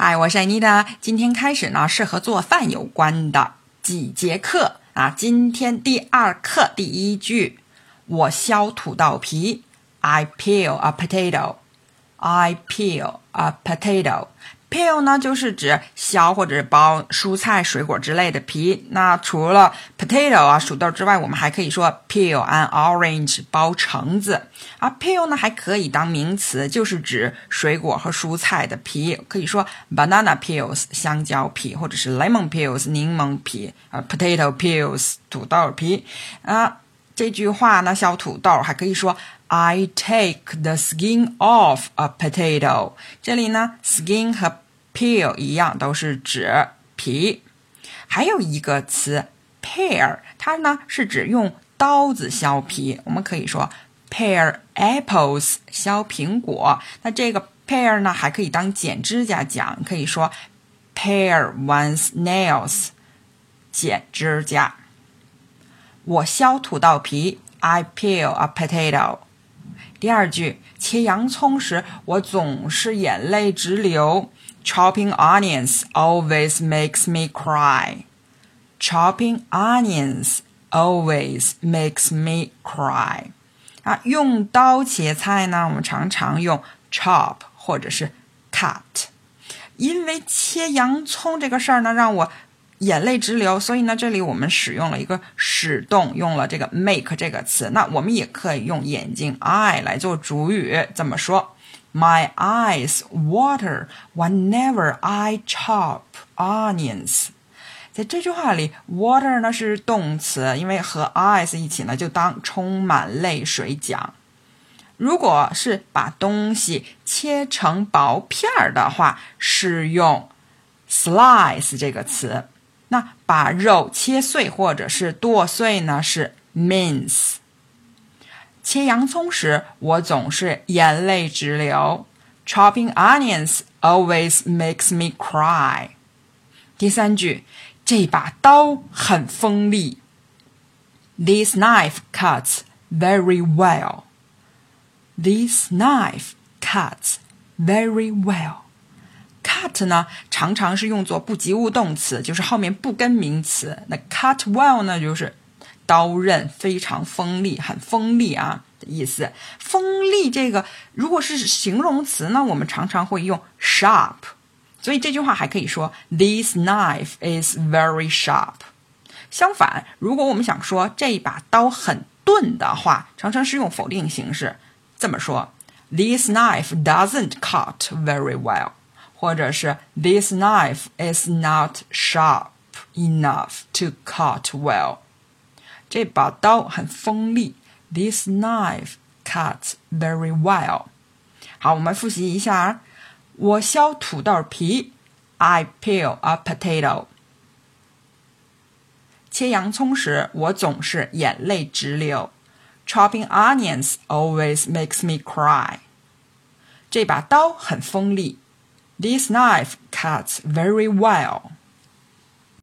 嗨，我是艾妮的。今天开始呢，是和做饭有关的几节课啊。今天第二课第一句，我削土豆皮。I peel a potato. I peel a potato. Peel 呢，就是指削或者剥蔬菜、水果之类的皮。那除了 potato 啊，薯豆之外，我们还可以说 peel an orange，剥橙子。啊，peel 呢还可以当名词，就是指水果和蔬菜的皮。可以说 banana peels，香蕉皮，或者是 lemon peels，柠檬皮。啊，potato peels，土豆皮。啊，这句话呢，削土豆还可以说。I take the skin off a potato。这里呢，skin 和 peel 一样，都是指皮。还有一个词 pear，它呢是指用刀子削皮。我们可以说 pear apples，削苹果。那这个 pear 呢，还可以当剪指甲讲，可以说 pear one's nails，剪指甲。我削土豆皮，I peel a potato。第二句，切洋葱时我总是眼泪直流。Chopping onions always makes me cry. Chopping onions always makes me cry. 啊，用刀切菜呢，我们常常用 chop 或者是 cut。因为切洋葱这个事儿呢，让我眼泪直流，所以呢，这里我们使用了一个使动，用了这个 make 这个词。那我们也可以用眼睛 eye 来做主语，怎么说：My eyes water whenever I chop onions。在这句话里，water 呢是动词，因为和 eyes 一起呢，就当充满泪水讲。如果是把东西切成薄片儿的话，是用 slice 这个词。那把肉切碎或者是剁碎呢？是 mince。切洋葱时，我总是眼泪直流。Chopping onions always makes me cry。第三句，这把刀很锋利。This knife cuts very well. This knife cuts very well. Cut 呢，常常是用作不及物动词，就是后面不跟名词。那 cut well 呢，就是刀刃非常锋利，很锋利啊的意思。锋利这个如果是形容词呢，我们常常会用 sharp。所以这句话还可以说 This knife is very sharp。相反，如果我们想说这一把刀很钝的话，常常是用否定形式，这么说：This knife doesn't cut very well。或者是 This knife is not sharp enough to cut well。这把刀很锋利。This knife cuts very well。好，我们复习一下。我削土豆皮，I peel a potato。切洋葱时，我总是眼泪直流。Chopping onions always makes me cry。这把刀很锋利。 this knife cuts very well.